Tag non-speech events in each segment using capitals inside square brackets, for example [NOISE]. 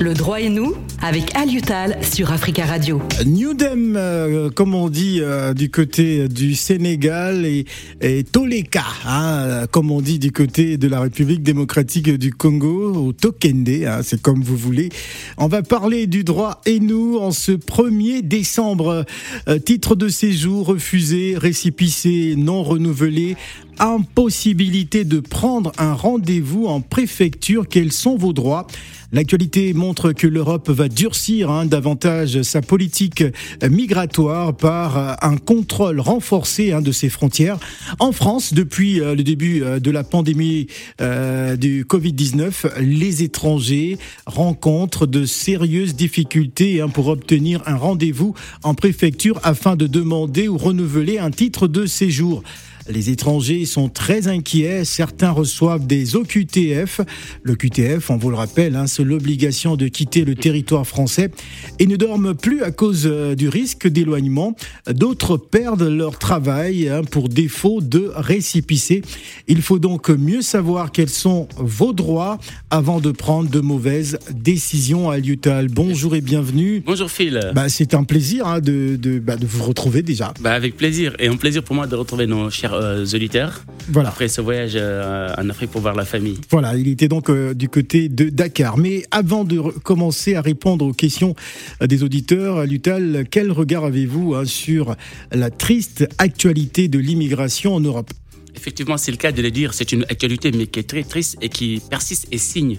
Le droit et nous avec Aliutal sur Africa Radio. New Dem, euh, comme on dit euh, du côté du Sénégal, et, Toleka, hein, comme on dit du côté de la République démocratique du Congo, ou Tokende, hein, c'est comme vous voulez. On va parler du droit et nous en ce 1er décembre. Euh, titre de séjour refusé, récipicé, non renouvelé impossibilité de prendre un rendez-vous en préfecture. Quels sont vos droits? L'actualité montre que l'Europe va durcir hein, davantage sa politique migratoire par un contrôle renforcé hein, de ses frontières. En France, depuis euh, le début euh, de la pandémie euh, du Covid-19, les étrangers rencontrent de sérieuses difficultés hein, pour obtenir un rendez-vous en préfecture afin de demander ou renouveler un titre de séjour. Les étrangers sont très inquiets. Certains reçoivent des OQTF. Le QTF, on vous le rappelle, hein, c'est l'obligation de quitter le territoire français et ne dorment plus à cause euh, du risque d'éloignement. D'autres perdent leur travail hein, pour défaut de récipicé. Il faut donc mieux savoir quels sont vos droits avant de prendre de mauvaises décisions à Liutal. Bonjour et bienvenue. Bonjour Phil. Bah, c'est un plaisir hein, de, de, bah, de, vous retrouver déjà. Bah, avec plaisir. Et un plaisir pour moi de retrouver nos chers euh, auditeurs. Voilà. Après ce voyage euh, en Afrique pour voir la famille. Voilà, il était donc euh, du côté de Dakar. Mais avant de commencer à répondre aux questions euh, des auditeurs, Lutal, quel regard avez-vous hein, sur la triste actualité de l'immigration en Europe? Effectivement, c'est le cas de le dire. C'est une actualité, mais qui est très triste et qui persiste et signe.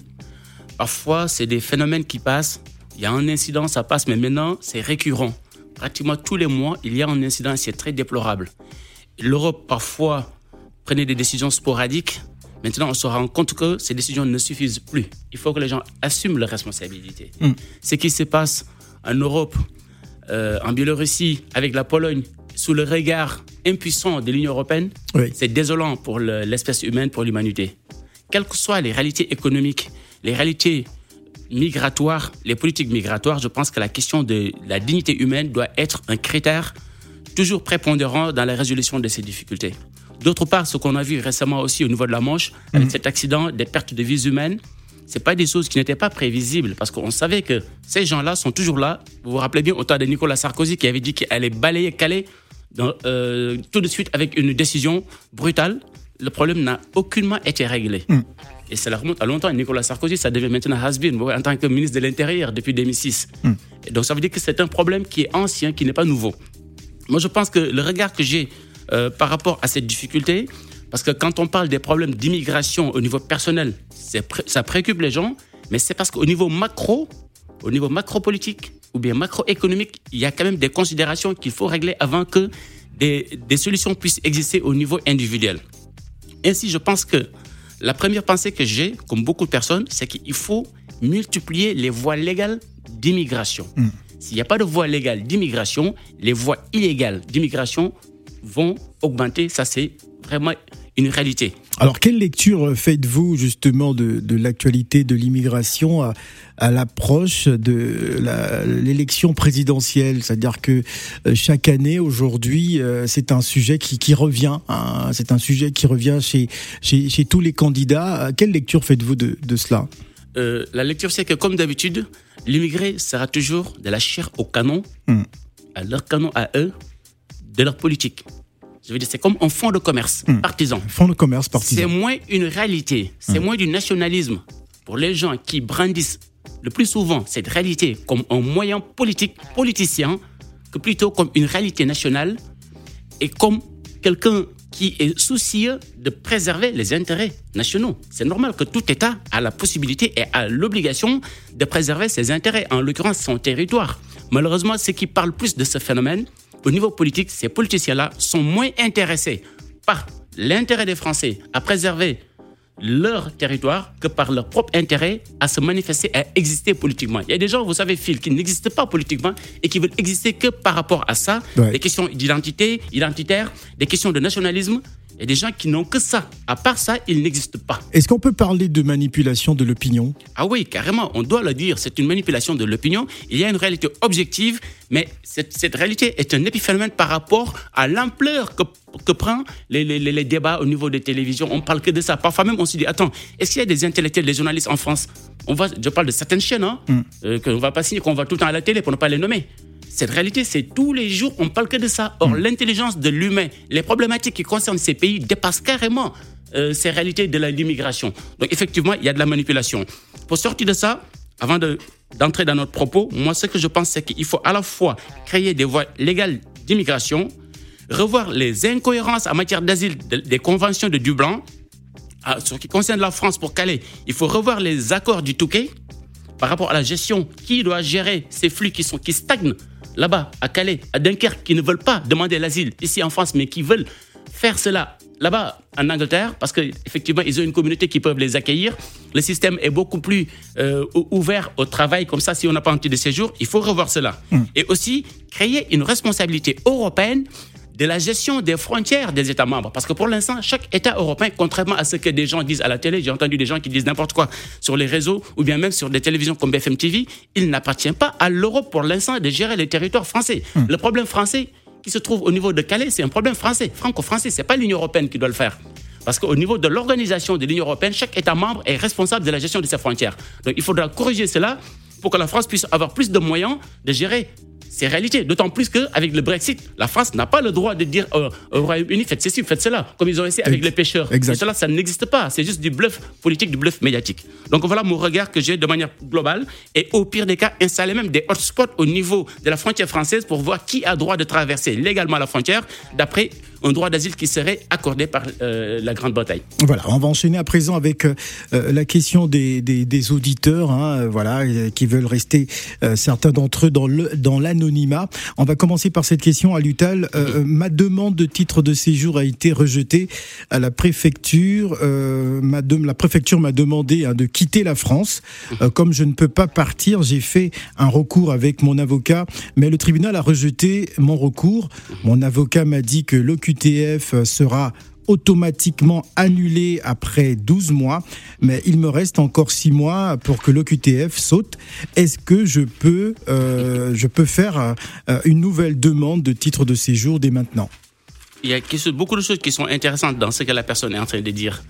Parfois, c'est des phénomènes qui passent. Il y a un incident, ça passe, mais maintenant, c'est récurrent. Pratiquement tous les mois, il y a un incident, c'est très déplorable. L'Europe, parfois, prenait des décisions sporadiques. Maintenant, on se rend compte que ces décisions ne suffisent plus. Il faut que les gens assument leurs responsabilités. Mm. Ce qui se passe en Europe, euh, en Biélorussie, avec la Pologne, sous le regard impuissant de l'Union européenne, oui. c'est désolant pour l'espèce humaine, pour l'humanité. Quelles que soient les réalités économiques, les réalités migratoires, les politiques migratoires, je pense que la question de la dignité humaine doit être un critère toujours prépondérant dans la résolution de ces difficultés. D'autre part, ce qu'on a vu récemment aussi au niveau de la Manche, avec mmh. cet accident, des pertes de vies humaines, ce pas des choses qui n'étaient pas prévisibles parce qu'on savait que ces gens-là sont toujours là. Vous vous rappelez bien au temps de Nicolas Sarkozy qui avait dit qu'il allait balayer Calais dans, euh, tout de suite avec une décision brutale. Le problème n'a aucunement été réglé. Mmh. Et cela remonte à longtemps. Nicolas Sarkozy, ça devient maintenant has-been en tant que ministre de l'Intérieur depuis 2006. Mmh. Et donc ça veut dire que c'est un problème qui est ancien, qui n'est pas nouveau. Moi, je pense que le regard que j'ai euh, par rapport à cette difficulté, parce que quand on parle des problèmes d'immigration au niveau personnel, ça préoccupe les gens, mais c'est parce qu'au niveau macro, au niveau macro-politique ou bien macroéconomique, il y a quand même des considérations qu'il faut régler avant que des, solutions puissent exister au niveau individuel. Ainsi, je pense que la première pensée que j'ai, comme beaucoup de personnes, c'est qu'il faut multiplier les voies légales d'immigration. Mmh. S'il n'y a pas de voie légale d'immigration, les voies illégales d'immigration vont augmenter. Ça, c'est vraiment une réalité. Alors, quelle lecture faites-vous justement de, l'actualité de l'immigration à, l'approche de l'élection présidentielle? C'est-à-dire que euh, chaque année, aujourd'hui, euh, c'est un sujet qui, revient. Hein, c'est un sujet qui revient chez, tous les candidats. Quelle lecture faites-vous de cela? Euh, La lecture, c'est que comme d'habitude, l'immigré sera toujours de la chair au canon, mm. à leur canon à eux, de leur politique. Je veux dire, c'est comme un fonds de commerce mm. partisan. Fonds de commerce partisan. C'est moins une réalité, c'est mm. moins du nationalisme pour les gens qui brandissent le plus souvent cette réalité comme un moyen politique, politicien, que plutôt comme une réalité nationale et comme quelqu'un qui est soucieux de préserver les intérêts nationaux. C'est normal que tout État a la possibilité et a l'obligation de préserver ses intérêts, en l'occurrence son territoire. Malheureusement, ce qui parle plus de ce phénomène, au niveau politique, ces politiciens-là sont moins intéressés par l'intérêt des Français à préserver leur territoire que par leur propre intérêt à se manifester, à exister politiquement. Il y a des gens, vous savez, Phil, qui n'existent pas politiquement et qui veulent exister que par rapport à ça, ouais. des questions d'identité, identitaire, des questions de nationalisme. Il y a des gens qui n'ont que ça. À part ça, ils n'existent pas. Est-ce qu'on peut parler de manipulation de l'opinion? Ah oui, carrément, on doit le dire. C'est une manipulation de l'opinion. Il y a une réalité objective, mais cette, cette réalité est un épiphénomène par rapport à l'ampleur que, que prend les, les, les, débats au niveau des télévisions. On parle que de ça. Parfois même, on se dit, attends, est-ce qu'il y a des intellectuels, des journalistes en France? On va, Je parle de certaines chaînes, hein, mm. euh, qu'on ne va pas signer, qu'on va tout le temps à la télé pour ne pas les nommer. Cette réalité, c'est tous les jours, on parle que de ça. Or, hmm. l'intelligence de l'humain, les problématiques qui concernent ces pays dépassent carrément euh, ces réalités de l'immigration. Donc, effectivement, il y a de la manipulation. Pour sortir de ça, avant d'entrer dans notre propos, moi, ce que je pense, c'est qu'il faut à la fois créer des voies légales d'immigration, revoir les incohérences en matière d'asile des conventions de Dublin, ah, ce qui concerne la France pour Calais, il faut revoir les accords du Touquet par rapport à la gestion. Qui doit gérer ces flux qui, sont, qui stagnent là-bas, à Calais, à Dunkerque, qui ne veulent pas demander l'asile ici en France, mais qui veulent faire cela là-bas en Angleterre, parce qu'effectivement, ils ont une communauté qui peuvent les accueillir. Le système est beaucoup plus euh, ouvert au travail, comme ça, si on n'a pas un petit de séjour, il faut revoir cela. Hmm. Et aussi, créer une responsabilité européenne de la gestion des frontières des États membres. Parce que pour l'instant, chaque État européen, contrairement à ce que des gens disent à la télé, j'ai entendu des gens qui disent n'importe quoi sur les réseaux ou bien même sur des télévisions comme BFM TV, il n'appartient pas à l'Europe pour l'instant de gérer les territoires français. Hmm. Le problème français qui se trouve au niveau de Calais, c'est un problème français, franco-français. C'est pas l'Union européenne qui doit le faire. Parce qu'au niveau de l'organisation de l'Union européenne, chaque État membre est responsable de la gestion de ses frontières. Donc il faudra corriger cela pour que la France puisse avoir plus de moyens de gérer c'est réalité. D'autant plus qu'avec le Brexit, la France n'a pas le droit de dire euh, au Royaume-Uni, faites ceci, faites cela, comme ils ont essayé avec les pêcheurs. Exact. cela, ça n'existe pas. C'est juste du bluff politique, du bluff médiatique. Donc voilà mon regard que j'ai de manière globale. Et au pire des cas, installer même des hotspots au niveau de la frontière française pour voir qui a droit de traverser légalement la frontière d'après un droit d'asile qui serait accordé par euh, la Grande-Bretagne. Voilà, on va enchaîner à présent avec euh, la question des, des, des auditeurs, hein, voilà, qui veulent rester certains d'entre eux dans le dans l'anonymat. On va commencer par cette question à Lutal. ma demande de titre de séjour a été rejetée à la préfecture. ma de, la préfecture m'a demandé hein, de quitter la France. comme je ne peux pas partir, j'ai fait un recours avec mon avocat, mais le tribunal a rejeté mon recours. Mon avocat m'a dit que l'OQTF l'OQTF sera automatiquement annulé après 12 mois, mais il me reste encore 6 mois pour que l'OQTF saute. Est-ce que je peux, euh, je peux faire euh, une nouvelle demande de titre de séjour dès maintenant? Il y a beaucoup de choses qui sont intéressantes dans ce que la personne est en train de dire.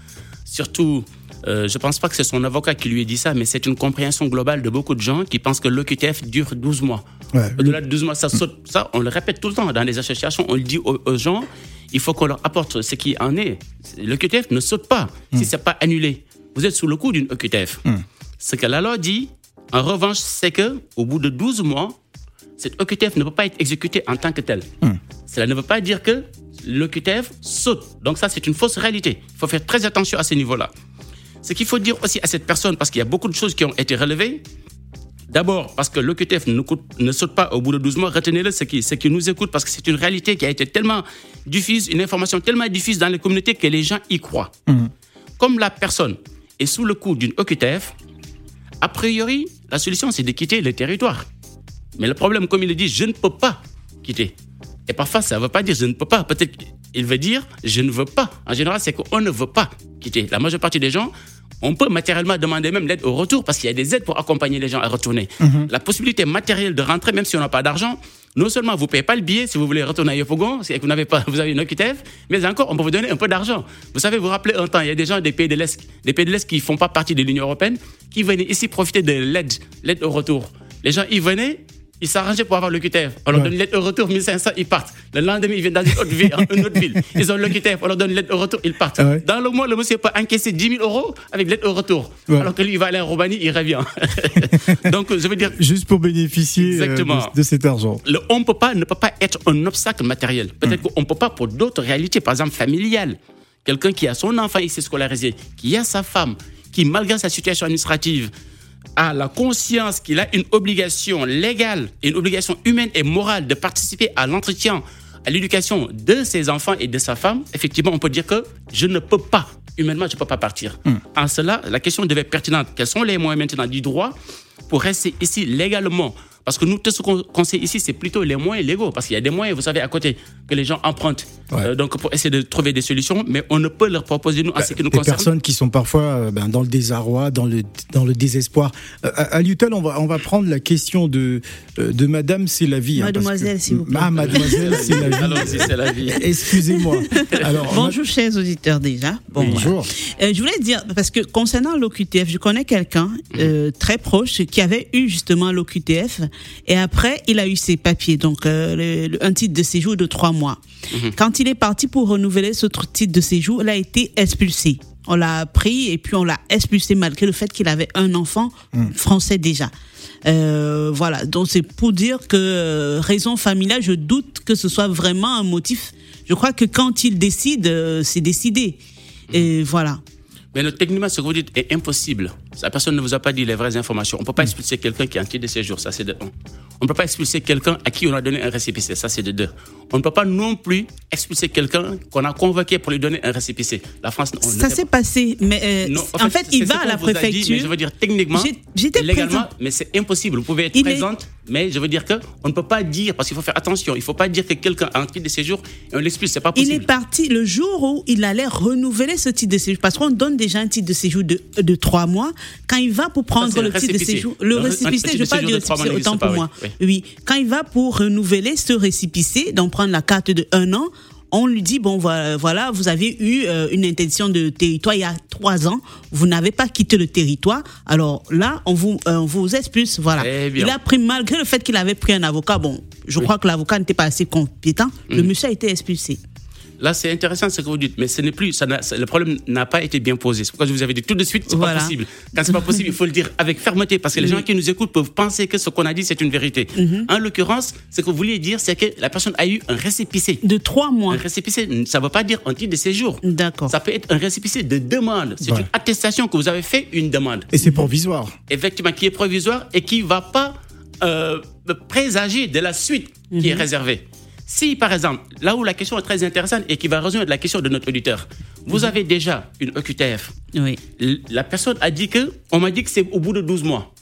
Surtout, euh, je ne pense pas que c'est son avocat qui lui ait dit ça, mais c'est une compréhension globale de beaucoup de gens qui pensent que l'OQTF dure 12 mois. Au-delà de 12 mois, ça saute. Ça, on le répète tout le temps dans les associations, on le dit aux, gens, il faut qu'on leur apporte ce qui en est. L'OQTF ne saute pas si ce n'est pas annulé. Vous êtes sous le coup d'une OQTF. Hmm. Ce que la loi dit, en revanche, c'est que au bout de 12 mois, cette OQTF ne peut pas être exécutée en tant que telle. Hmm. Cela ne veut pas dire que l'OQTF saute. Donc ça, c'est une fausse réalité. Il faut faire très attention à ce niveau-là. Ce qu'il faut dire aussi à cette personne, parce qu'il y a beaucoup de choses qui ont été relevées, D'abord, parce que l'OQTF ne, ne, saute pas au bout de 12 mois. Retenez-le, ce qui, qui nous écoute, parce que c'est une réalité qui a été tellement diffuse, une information tellement diffuse dans les communautés que les gens y croient. Hmm. Comme la personne est sous le coup d'une OQTF, a priori, la solution, c'est de quitter le territoire. Mais le problème, comme il le dit, je ne peux pas quitter. Et parfois, ça ne veut pas dire je ne peux pas. Peut-être qu'il veut dire je ne veux pas. En général, c'est qu'on ne veut pas quitter. La majeure partie des gens, on peut matériellement demander même l'aide au retour parce qu'il y a des aides pour accompagner les gens à retourner. Mhm. La possibilité matérielle de rentrer, même si on n'a pas d'argent, non seulement vous ne payez pas le billet si vous voulez retourner à Yopogon, si vous n'avez pas, [LAUGHS] vous avez une OQTF, mais encore, on peut vous donner un peu d'argent. Vous savez, vous rappelez un temps, il y a des gens des pays de l'Est, des pays de l'Est qui ne font pas partie de l'Union européenne, qui venaient ici profiter de l'aide, l'aide au retour. Les gens y venaient, ils s'arrangeaient pour avoir le QTF. On leur donne l'aide au retour, 1500, ils partent. Le lendemain, ils viennent dans une autre ville. Une autre ville. Ils ont le QTF, on leur donne l'aide au retour, ils partent. Ah dans le mois, le monsieur peut encaisser 10 000 euros avec l'aide au retour. Alors que lui, il va aller en Roumanie, il revient. [LAUGHS] Donc, je veux dire. Juste pour bénéficier euh, de, cet argent. Le on peut pas ne peut pas être un obstacle matériel. Peut-être hum. qu'on ne peut pas pour d'autres réalités, par exemple familiales. Quelqu'un qui a son enfant ici scolarisé, qui a sa femme, qui, malgré sa situation administrative, a la conscience qu'il a une obligation légale, une obligation humaine et morale de participer à l'entretien, à l'éducation de ses enfants et de sa femme, effectivement, on peut dire que je ne peux pas, humainement, je ne peux pas partir. Hmm. En cela, la question devait être pertinente. Quels sont les moyens maintenant du droit pour rester ici légalement Parce que nous, tout ce qu'on sait ici, c'est plutôt les moyens légaux. Parce qu'il y a des moyens, vous savez, à côté, que les gens empruntent. Euh, donc, pour essayer de trouver des solutions. Mais on ne peut leur proposer, nous, en ce qui nous des concerne. personnes qui sont parfois euh, ben, dans le désarroi, dans le, dans le désespoir. Euh, à à Newton, on va, on va prendre la question de, euh, de Madame C'est la vie. hein, Mademoiselle, que- s'il vous plaît. Ah, Mademoiselle C'est la vie. C'est la vie. Excusez-moi. [LAUGHS] Alors, Bonjour, chers auditeurs, déjà. Bon, Bonjour. Euh, je voulais dire, parce que concernant l'OQTF, je connais quelqu'un euh, très proche qui avait eu justement l'OQTF et après, il a eu ses papiers, donc euh, le- le- un titre de séjour de trois mois. Quand il est parti pour renouveler ce tr- titre de séjour, il a été expulsé. On l'a pris et puis on l'a expulsé malgré le fait qu'il avait un enfant français déjà. Euh, voilà, donc c'est pour dire que euh, raison familiale, je doute que ce soit vraiment un motif. Je crois que quand il décide, euh, c'est décidé. Et voilà. Mais le, techniquement, ce que vous dites est impossible. La personne ne vous a pas dit les vraies informations. On ne peut pas expulser quelqu'un qui est en titre de séjour, ça c'est de un. On ne peut pas expulser quelqu'un à qui on a donné un récépissé, ça c'est de deux. On ne peut pas non plus expulser quelqu'un qu'on a convoqué pour lui donner un récépissé. La France, on Ça s'est pas. passé, mais euh, Non, en fait, il va à la a dit, préfecture. mais je veux dire techniquement, j'étais légalement, présent. mais c'est impossible. Vous pouvez être Il est- présente, mais je veux dire que on ne peut pas dire parce qu'il faut faire attention. Il ne faut pas dire que quelqu'un a un titre de séjour et on l'expulse. C'est pas Il possible. est parti le jour où il allait renouveler ce titre de séjour. Parce qu'on donne déjà un titre de séjour de, de trois mois. Quand il va pour prendre le le titre de séjour, le récépissé, titre je trois mois récépissé, autant pour pas, moi. oui. Oui. Quand il va pour renouveler ce récépissé, donc prendre la carte de un an, on lui dit bon voilà, vous avez eu euh, une intention de territoire il y a trois ans, vous n'avez pas quitté le territoire, alors là on vous euh, on vous expulse voilà. Bien. Il a pris malgré le fait qu'il avait pris un avocat, bon je crois que l'avocat n'était pas assez compétent, Mm. le monsieur a été expulsé. Là, c'est intéressant ce que vous dites, mais ce n'est plus, ça le problème n'a pas été bien posé. C'est pourquoi je vous avais dit tout de suite, c'est Voilà. pas possible. Quand c'est pas possible, il faut le dire avec fermeté, parce que les gens qui nous écoutent peuvent penser que ce qu'on a dit, c'est une vérité. Mhm. En l'occurrence, ce que vous vouliez dire, c'est que la personne a eu un récépissé. De trois mois. Un récépissé, ça ne veut pas dire un titre de séjour. D'accord. Ça peut être un récépissé de demande. C'est Ouais. une attestation que vous avez fait une demande. Et c'est provisoire. Effectivement, qui est provisoire et qui ne va pas euh, présager de la suite qui est réservée. Si, par exemple, là où la question est très intéressante et qui va rejoindre la question de notre auditeur, vous avez déjà une E EQTF. Oui. La personne a dit que, on m'a dit que c'est au bout de 12 mois.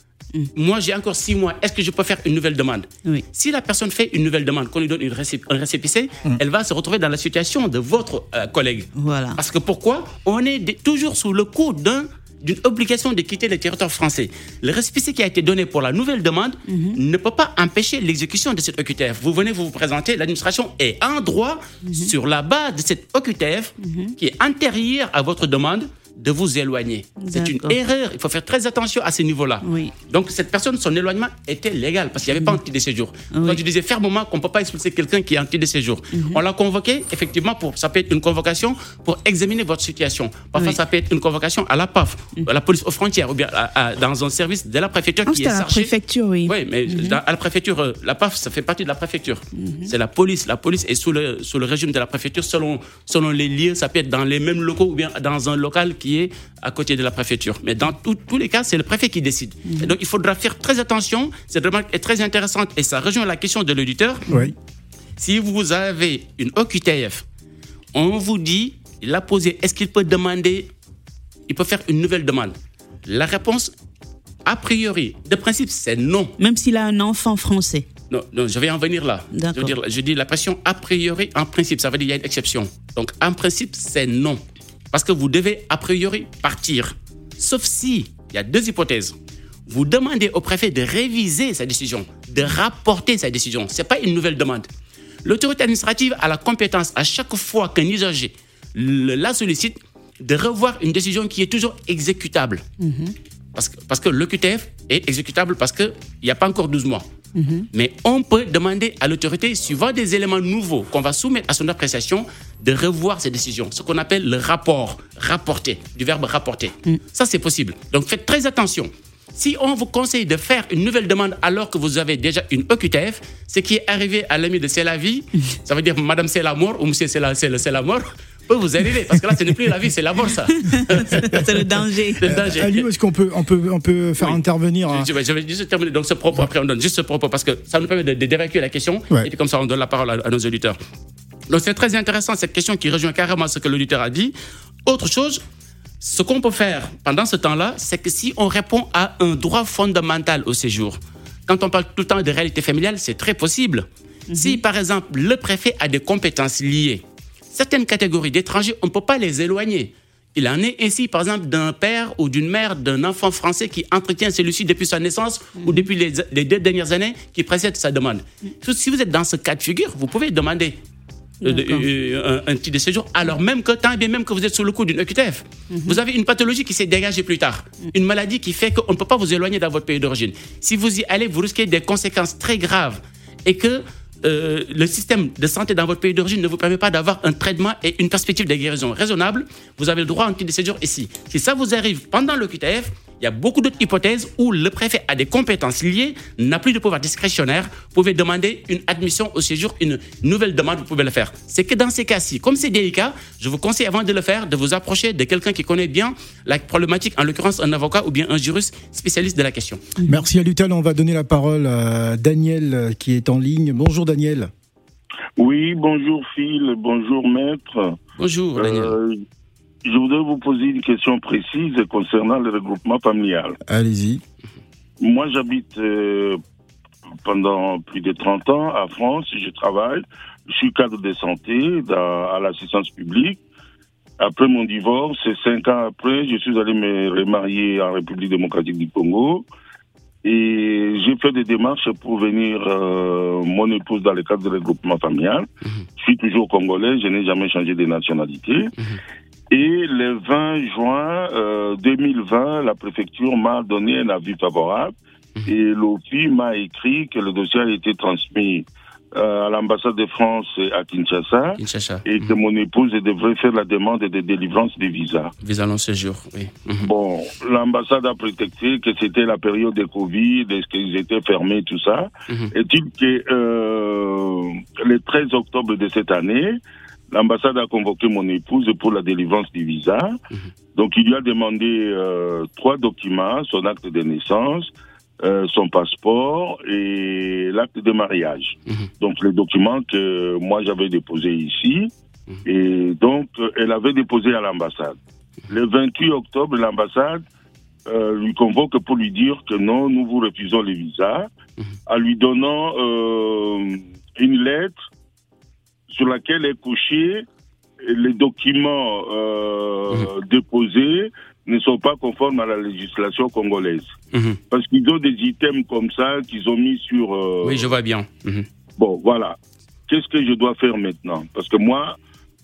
Moi, j'ai encore 6 mois. Est-ce que je peux faire une nouvelle demande? Oui. Si la personne fait une nouvelle demande, qu'on lui donne une récép- un récépissé, elle va se retrouver dans la situation de votre euh, collègue. Voilà. Parce que pourquoi? On est toujours sous le coup d'un d'une obligation de quitter le territoire français. Le récépissé qui a été donné pour la nouvelle demande ne peut pas empêcher l'exécution de cette OQTF. Vous venez vous vous présenter, l'administration est en droit, sur la base de cette OQTF, qui est antérieure à votre demande, de vous éloigner. C'est une erreur. Il faut faire très attention à ces niveaux-là. Oui. Donc cette personne, son éloignement était légal parce qu'il n'y avait pas un titre de séjour. Donc je disais fermement qu'on ne peut pas expulser quelqu'un qui a un titre de séjour. Mhm. On l'a convoqué, effectivement, pour, ça peut être une convocation pour examiner votre situation. Parfois, Oui. ça peut être une convocation à la PAF, à la police aux frontières, ou bien à- à- dans un service de la préfecture Ah, qui est à la préfecture, oui. Oui, mais Mhm. dans- à la préfecture, euh, la PAF, ça fait partie de la préfecture. C'est la police. La police est sous le, sous le régime de la préfecture selon, selon les lieux. Ça peut être dans les mêmes locaux ou bien dans un local qui est à côté de la préfecture. Mais dans tout- tous les cas, c'est le préfet qui décide. Mhm. Et donc, il faudra faire très attention. Cette remarque est très intéressante et ça rejoint la question de l'auditeur. Oui. Si vous avez une OQTF, on vous dit, il a posé, est-ce qu'il peut demander, il peut faire une nouvelle demande? La réponse, a priori, de principe, c'est non. Même s'il a un enfant français. Non, non, je vais en venir là. Je, veux dire, je dis la pression a priori, en principe, ça veut dire qu'il y a une exception. Donc, en principe, c'est non. Parce que vous devez a priori partir. Sauf si, il y a deux hypothèses. Vous demandez au préfet de réviser sa décision, de rapporter sa décision. Ce n'est pas une nouvelle demande. L'autorité administrative a la compétence, à chaque fois qu'un usager la sollicite, de revoir une décision qui est toujours exécutable. Parce que, parce que est exécutable parce qu'il n'y a pas encore 12 mois. Mais on peut demander à l'autorité, suivant des éléments nouveaux qu'on va soumettre à son appréciation, de revoir ces décisions. Ce qu'on appelle le rapport, rapporter, du verbe rapporter. Ça, c'est possible. Donc faites très attention. Si on vous conseille de faire une nouvelle demande alors que vous avez déjà une OQTF, ce qui est arrivé à l'ami de C'est la vie, ça veut dire Madame c'est la mort ou Monsieur c'est la, la mort, peut vous arriver. Parce que là, ce n'est plus la vie, c'est la mort, ça. [LAUGHS] C'est le danger. Le danger. Est-ce qu'on peut, on peut, on peut faire Oui. intervenir hein Je vais, je vais juste terminer donc ce propos. Après, on donne juste ce propos parce que ça nous permet de- de- d'évacuer la question. Ouais. Et puis comme ça, on donne la parole à, à nos auditeurs. Donc c'est très intéressant cette question qui rejoint carrément ce que l'auditeur a dit. Autre chose, ce qu'on peut faire pendant ce temps-là, c'est que si on répond à un droit fondamental au séjour, Quand on parle tout le temps de réalité familiale, c'est très possible. Si, par exemple, le préfet a des compétences liées, certaines catégories d'étrangers, on ne peut pas les éloigner. Il en est ainsi, par exemple, d'un père ou d'une mère d'un enfant français qui entretient celui-ci depuis sa naissance ou depuis les, les deux dernières années qui précèdent sa demande. Si vous êtes dans ce cas de figure, vous pouvez demander euh, D'accord. euh, un, un titre de séjour, alors même que, tant bien même que vous êtes sous le coup d'une EQTF. Vous avez une pathologie qui s'est dégagée plus tard, une maladie qui fait qu'on ne peut pas vous éloigner dans votre pays d'origine. Si vous y allez, vous risquez des conséquences très graves et que euh, le système de santé dans votre pays d'origine ne vous permet pas d'avoir un traitement et une perspective de guérison raisonnable, vous avez le droit à un de séjour ici. Si ça vous arrive pendant le QTF, il y a beaucoup d'autres hypothèses où le préfet a des compétences liées, n'a plus de pouvoir discrétionnaire, vous pouvez demander une admission au séjour, une nouvelle demande, vous pouvez le faire. C'est que dans ces cas-ci, comme c'est délicat, je vous conseille avant de le faire de vous approcher de quelqu'un qui connaît bien la problématique, en l'occurrence un avocat ou bien un juriste spécialiste de la question. Merci à Lutal. On va donner la parole à Daniel euh, qui est en ligne. Bonjour Daniel. Oui, bonjour Phil, bonjour maître. Bonjour Daniel. Euh, je voudrais vous poser une question précise concernant le regroupement familial. Allez-y. Moi, j'habite euh, pendant plus de 30 ans à France, je travaille, je suis cadre de santé dans- à l'assistance publique. Après mon divorce, cinq ans après, je suis allé me remarier en République démocratique du Congo. Et j'ai fait des démarches pour venir euh, mon épouse dans le cadre du regroupement familial. Je suis toujours congolais, je n'ai jamais changé de nationalité. Et le 20 juin euh, 2020, la préfecture m'a donné un avis favorable et l'OFI m'a écrit que le dossier a été transmis euh, à l'ambassade de France à Kinshasa Kinshasa. et que mon épouse devrait faire la demande de délivrance des visas. Visa long séjour, oui. Mhm. Bon, l'ambassade a prétexté que c'était la période de Covid, est-ce qu'ils étaient fermés, tout ça. Mhm. Est-il que euh, le 13 octobre de cette année, l'ambassade a convoqué mon épouse pour la délivrance du visa. Donc, il lui a demandé euh, trois documents, son acte de naissance, euh, son passeport et l'acte de mariage. Mhm. Donc, les documents que moi j'avais déposés ici. Et donc, elle avait déposé à l'ambassade. Le 28 octobre, l'ambassade euh, lui convoque pour lui dire que non, nous vous refusons les visas, en lui donnant une lettre sur laquelle est couché les documents euh, déposés ne sont pas conformes à la législation congolaise. Mhm. Parce qu'ils ont des items comme ça qu'ils ont mis sur... euh, Oui, je vois bien. Mhm. Bon, voilà. Qu'est-ce que je dois faire maintenant? Parce que moi,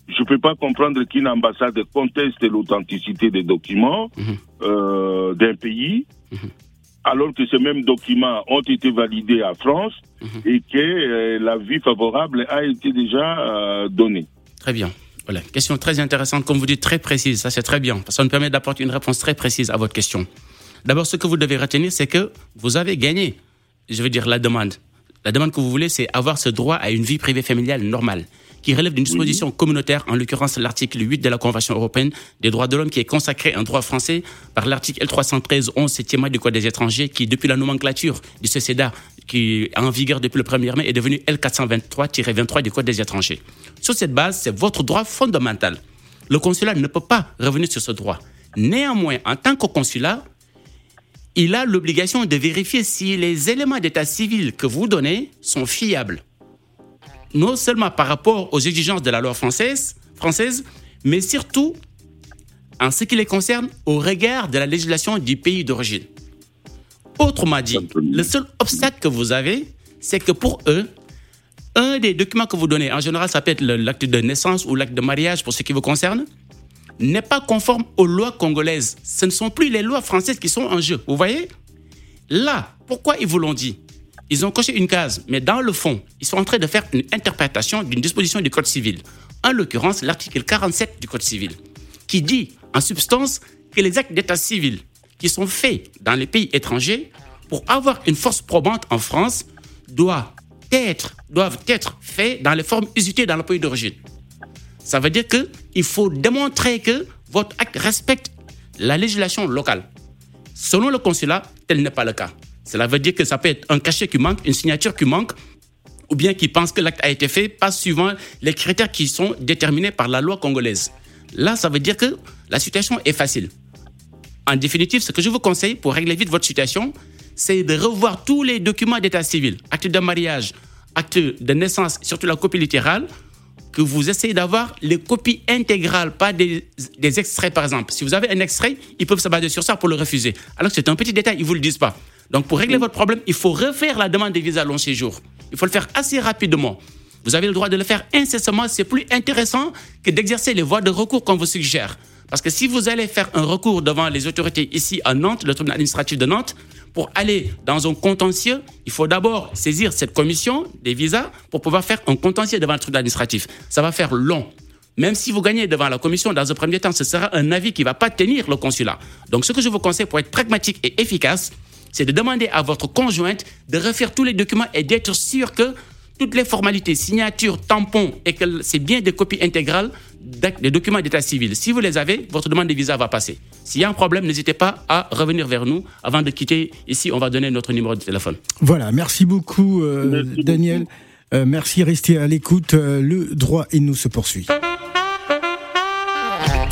je ne peux pas comprendre qu'une ambassade conteste l'authenticité des documents Mhm. euh, d'un pays, Mhm. Alors que ces mêmes documents ont été validés à France Mhm. et que euh, l'avis favorable a été déjà euh, donné. Très bien. Voilà. Question très intéressante, comme vous dites, très précise. Ça, c'est très bien. Ça nous permet d'apporter une réponse très précise à votre question. D'abord, ce que vous devez retenir, c'est que vous avez gagné, je veux dire, la demande. La demande que vous voulez, c'est avoir ce droit à une vie privée familiale normale, qui relève d'une disposition communautaire, en l'occurrence l'article 8 de la Convention européenne des droits de l'homme, qui est consacré un droit français par l'article L313 11 septième du Code des étrangers, qui, depuis la nomenclature du CCDA, qui est en vigueur depuis le 1er mai, est devenu L423-23 du Code des étrangers. Sur cette base, c'est votre droit fondamental. Le consulat ne peut pas revenir sur ce droit. Néanmoins, en tant que consulat, il a l'obligation de vérifier si les éléments d'état civil que vous donnez sont fiables. Non seulement par rapport aux exigences de la loi française, française mais surtout en ce qui les concerne au regard de la législation du pays d'origine. Autrement dit, le seul obstacle que vous avez, c'est que pour eux, un des documents que vous donnez, en général, ça peut être l'acte de naissance ou l'acte de mariage pour ce qui vous concerne, n'est pas conforme aux lois congolaises. Ce ne sont plus les lois françaises qui sont en jeu. Vous voyez? Là, pourquoi ils vous l'ont dit? Ils ont coché une case, mais dans le fond, ils sont en train de faire une interprétation d'une disposition du Code civil. En l'occurrence, l'article 47 du Code civil, qui dit en substance que les actes d'état civil qui sont faits dans les pays étrangers pour avoir une force probante en France doivent être, doivent être faits dans les formes usitées dans le pays d'origine. Ça veut dire qu'il faut démontrer que votre acte respecte la législation locale. Selon le consulat, tel n'est pas le cas. Cela veut dire que ça peut être un cachet qui manque, une signature qui manque, ou bien qui pense que l'acte a été fait pas suivant les critères qui sont déterminés par la loi congolaise. Là, ça veut dire que la situation est facile. En définitive, ce que je vous conseille pour régler vite votre situation, c'est de revoir tous les documents d'état civil, acte de mariage, acte de naissance, surtout la copie littérale, que vous essayez d'avoir les copies intégrales, pas des, des, extraits par exemple. Si vous avez un extrait, ils peuvent se baser sur ça pour le refuser. Alors que c'est un petit détail, ils ne vous le disent pas. Donc pour régler votre problème, il faut refaire la demande de visa long séjour. Il faut le faire assez rapidement. Vous avez le droit de le faire incessamment. C'est plus intéressant que d'exercer les voies de recours qu'on vous suggère. Parce que si vous allez faire un recours devant les autorités ici à Nantes, le tribunal administratif de Nantes, pour aller dans un contentieux, il faut d'abord saisir cette commission des visas pour pouvoir faire un contentieux devant le tribunal administratif. Ça va faire long. Même si vous gagnez devant la commission, dans un premier temps, ce sera un avis qui ne va pas tenir le consulat. Donc ce que je vous conseille pour être pragmatique et efficace, c'est de demander à votre conjointe de refaire tous les documents et d'être sûr que toutes les formalités, signatures, tampons, et que c'est bien des copies intégrales des documents d'état civil. Si vous les avez, votre demande de visa va passer. S'il y a un problème, n'hésitez pas à revenir vers nous. Avant de quitter ici, on va donner notre numéro de téléphone. Voilà, merci beaucoup euh, Daniel. Euh, merci, restez à l'écoute. Euh, le droit et nous se poursuit.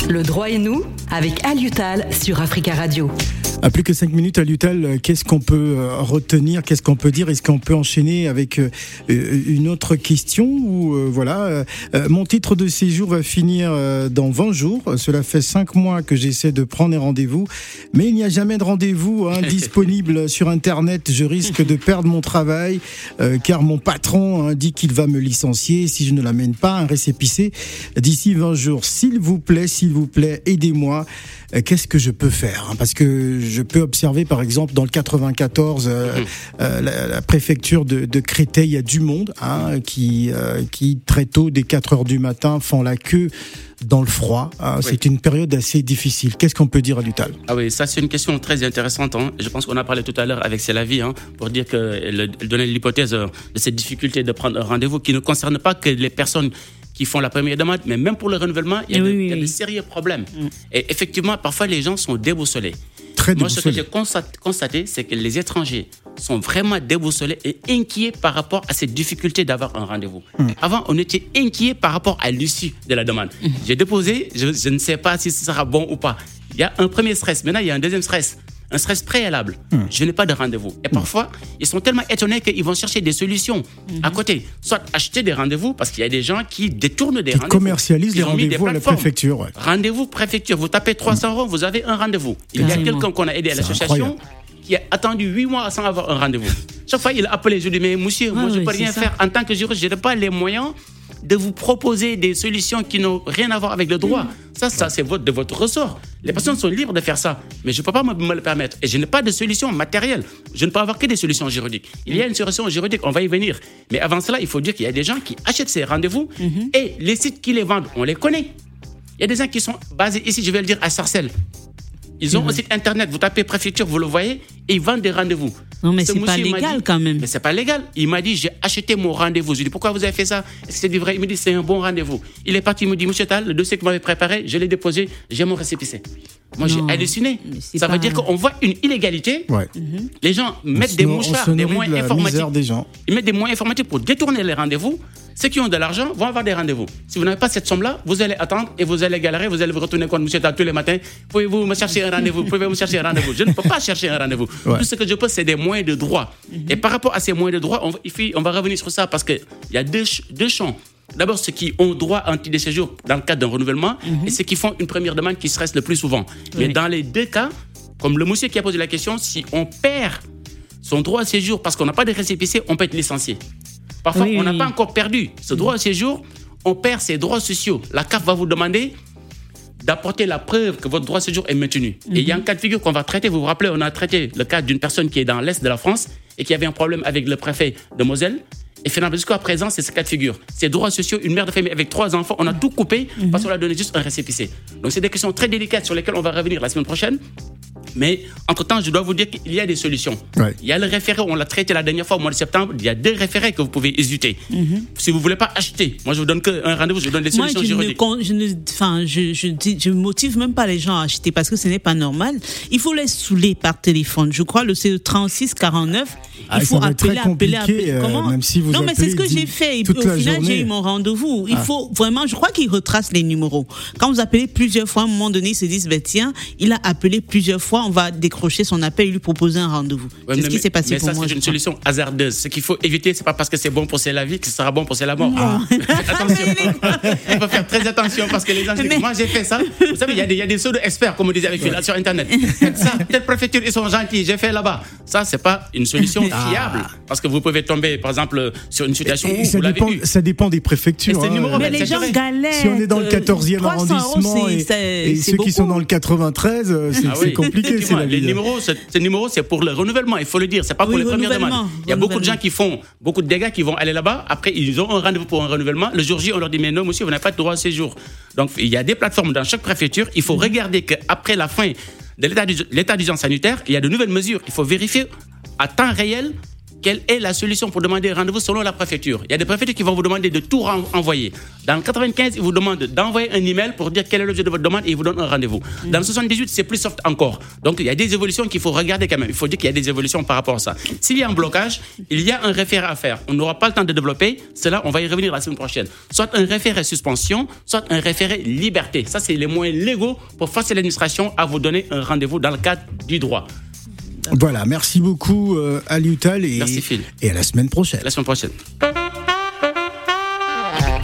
Le droit et nous avec Aliutal sur Africa Radio. À plus que cinq minutes à l'UTAL, euh, qu'est-ce qu'on peut euh, retenir, qu'est-ce qu'on peut dire? Est-ce qu'on peut enchaîner avec euh, une autre question ou voilà Mon titre de séjour va finir dans 20 jours. Cela fait cinq mois que j'essaie de prendre un rendez-vous, mais il n'y a jamais de rendez-vous hein, [LAUGHS] disponible sur Internet. Je risque de perdre mon travail car mon patron dit qu'il va me licencier si je ne l'amène pas un récépissé d'ici 20 jours. S'il vous plaît, s'il vous plaît, aidez-moi. Qu'est-ce que je peux faire? Parce que je peux observer, par exemple, dans le 94, euh, mhm. euh, la, préfecture de, de, Créteil, il y a du monde hein, qui, euh, qui, très tôt, dès 4 heures du matin, font la queue dans le froid. Hein. C'est une période assez difficile. Qu'est-ce qu'on peut dire à l'UTAL Ah oui, ça c'est une question très intéressante. Hein. Je pense qu'on a parlé tout à l'heure avec Célavie hein, pour dire qu'elle donnait l'hypothèse de cette difficulté de prendre un rendez-vous qui ne concerne pas que les personnes qui font la première demande, mais même pour le renouvellement, il y a, de, de, sérieux problèmes. Mm. Et effectivement, parfois les gens sont déboussolés. Moi, ce que j'ai constaté, c'est que les étrangers sont vraiment déboussolés et inquiets par rapport à cette difficulté d'avoir un rendez-vous. Hmm. Avant, on était inquiets par rapport à l'issue de la demande. Hmm. J'ai déposé, je, je, ne sais pas si ce sera bon ou pas. Il y a un premier stress. Maintenant, il y a un deuxième stress un stress préalable. Hmm. Je n'ai pas de rendez-vous. Et parfois, ils sont tellement étonnés qu'ils vont chercher des solutions à côté. Soit acheter des rendez-vous, parce qu'il y a des gens qui détournent des rendez-vous. Qui commercialisent les rendez-vous à la préfecture. Rendez-vous préfecture. Vous tapez 300 euros, vous avez un rendez-vous. Il y a quelqu'un qu'on a aidé à l'association qui a attendu 8 mois sans avoir un rendez-vous. Chaque fois, il a appelé, je lui dis, mais monsieur, moi, je ne peux rien faire. En tant que juriste, je n'ai pas les moyens de vous proposer des solutions qui n'ont rien à voir avec le droit. Ça, ça c'est de votre ressort. Les personnes sont libres de faire ça, mais je ne peux pas me, le permettre. Et je n'ai pas de solution matérielle. Je ne peux avoir que des solutions juridiques. Il y a une solution juridique, on va y venir. Mais avant cela, il faut dire qu'il y a des gens qui achètent ces rendez-vous mhm. et les sites qui les vendent, on les connaît. Il y a des gens qui sont basés ici, je vais le dire, à Sarcelles. Ils ont mhm. un site internet, vous tapez préfecture, vous le voyez, et ils vendent des rendez-vous. Non, mais c'est pas légal quand même. Mais c'est pas légal. Il m'a dit, j'ai acheté mon rendez-vous. Je lui ai dit, pourquoi vous avez fait ça? Est-ce que c'est du vrai? Il me dit, c'est un bon rendez-vous. Il est parti, il me dit, monsieur Tal, le dossier que vous m'avez préparé, je l'ai déposé, j'ai mon récépissé. Moi, j'ai halluciné. Ça veut dire qu'on voit une illégalité. Ouais. Les gens mettent des mouchards, des moyens informatiques. Des gens. Ils mettent des moyens informatiques pour détourner les rendez-vous. Ceux qui ont de l'argent vont avoir des rendez-vous. Si vous n'avez pas cette somme-là, vous allez attendre et vous allez galérer, vous allez vous retourner contre monsieur tous les matins. Pouvez-vous me chercher un rendez-vous? Pouvez-vous me chercher un rendez-vous? Je ne peux pas chercher un rendez-vous. Tout ce que je peux, c'est des moyens de droit. Mhm. Et par rapport à ces moyens de droit, on, on va revenir sur ça parce qu'il y a deux, deux champs. D'abord, ceux qui ont droit à un titre de séjour dans le cadre d'un renouvellement mhm. et ceux qui font une première demande qui se reste le plus souvent. Mais dans les deux cas, comme le monsieur qui a posé la question, si on perd son droit à séjour parce qu'on n'a pas de récépissé, on peut être licencié. Parfois, on n'a pas encore perdu ce droit à séjour, on perd ses droits sociaux. La CAF va vous demander d'apporter la preuve que votre droit de séjour est maintenu. Et il y a un cas de figure qu'on va traiter. Vous vous rappelez, on a traité le cas d'une personne qui est dans l'Est de la France et qui avait un problème avec le préfet de Moselle. Et finalement, jusqu'à présent, c'est ce cas de figure. Ses droits sociaux, une mère de famille avec trois enfants, on a tout coupé parce qu'on a donné juste un récépissé. Donc, c'est des questions très délicates sur lesquelles on va revenir la semaine prochaine. Mais entre-temps, je dois vous dire qu'il y a des solutions. Il y a le référé, on l'a traité la dernière fois au mois de septembre. Il y a deux référés que vous pouvez hésiter. Mhm. Si vous ne voulez pas acheter, moi je vous donne un rendez-vous, je vous donne des solutions moi, je juridiques. Ne, je ne, enfin, je, je, je, motive même pas les gens à acheter parce que ce n'est pas normal. Il faut les saouler par téléphone. Je crois le c'est 36 49. Ah, il faut appeler, appeler, appeler. Euh, Comment même si vous Non, mais c'est ce que j'ai fait. Au final, j'ai eu mon rendez-vous. Il ah. faut vraiment, je crois qu'il retrace les numéros. Quand vous appelez plusieurs fois, à un moment donné, ils se disent, ben, tiens, il a appelé plusieurs fois fois, on va décrocher son appel et lui proposer un rendez-vous. c'est ce qui s'est passé mais pour ça, moi. c'est une solution hasardeuse. Ce qu'il faut éviter, c'est pas parce que c'est bon pour c'est la vie que ce sera bon pour c'est la mort. attention. [LAUGHS] il faut faire très attention parce que les gens disent, moi j'ai fait ça. Vous savez, il y a des, il y a des experts, comme on disait avec ouais. sur Internet. ça, telle préfecture, ils sont gentils, j'ai fait là-bas. Ça, c'est pas une solution ah. fiable. Parce que vous pouvez tomber, par exemple, sur une situation et, où ça vous dépend, ça dépend des préfectures. Hein. Mais les gens galèrent. Si on est dans le 14e arrondissement et, ceux qui sont dans le 93, c'est ah oui. Compliqué. Les numéros, ces numéros, c'est pour le renouvellement, il faut le dire. C'est pas pour les premières demandes. Il y a beaucoup de gens qui font beaucoup de dégâts qui vont aller là-bas. Après, ils ont un rendez-vous pour un renouvellement. Le jour J, on leur dit, mais non, monsieur, vous n'avez pas de droit à séjour. Donc, il y a des plateformes dans chaque préfecture. Il faut regarder qu'après la fin de l'état d'urgence sanitaire, il y a de nouvelles mesures. Il faut vérifier à temps réel quelle est la solution pour demander rendez-vous selon la préfecture. Il y a des préfectures qui vont vous demander de tout envoyer. Dans le 95, ils vous demandent d'envoyer un email pour dire quel est l'objet de votre demande et ils vous donnent un rendez-vous. Mmh. Dans le 78, c'est plus soft encore. Donc il y a des évolutions qu'il faut regarder quand même. Il faut dire qu'il y a des évolutions par rapport à ça. S'il y a un blocage, il y a un référé à faire. On n'aura pas le temps de développer. Cela, on va y revenir la semaine prochaine. Soit un référé suspension, soit un référé liberté. Ça, c'est les moyens légaux pour forcer l'administration à vous donner un rendez-vous dans le cadre du droit. Voilà, merci beaucoup euh, Aliutal et, merci, Phil. et à la semaine prochaine. La semaine prochaine.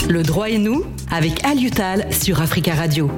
Le droit et nous avec Aliutal sur Africa Radio.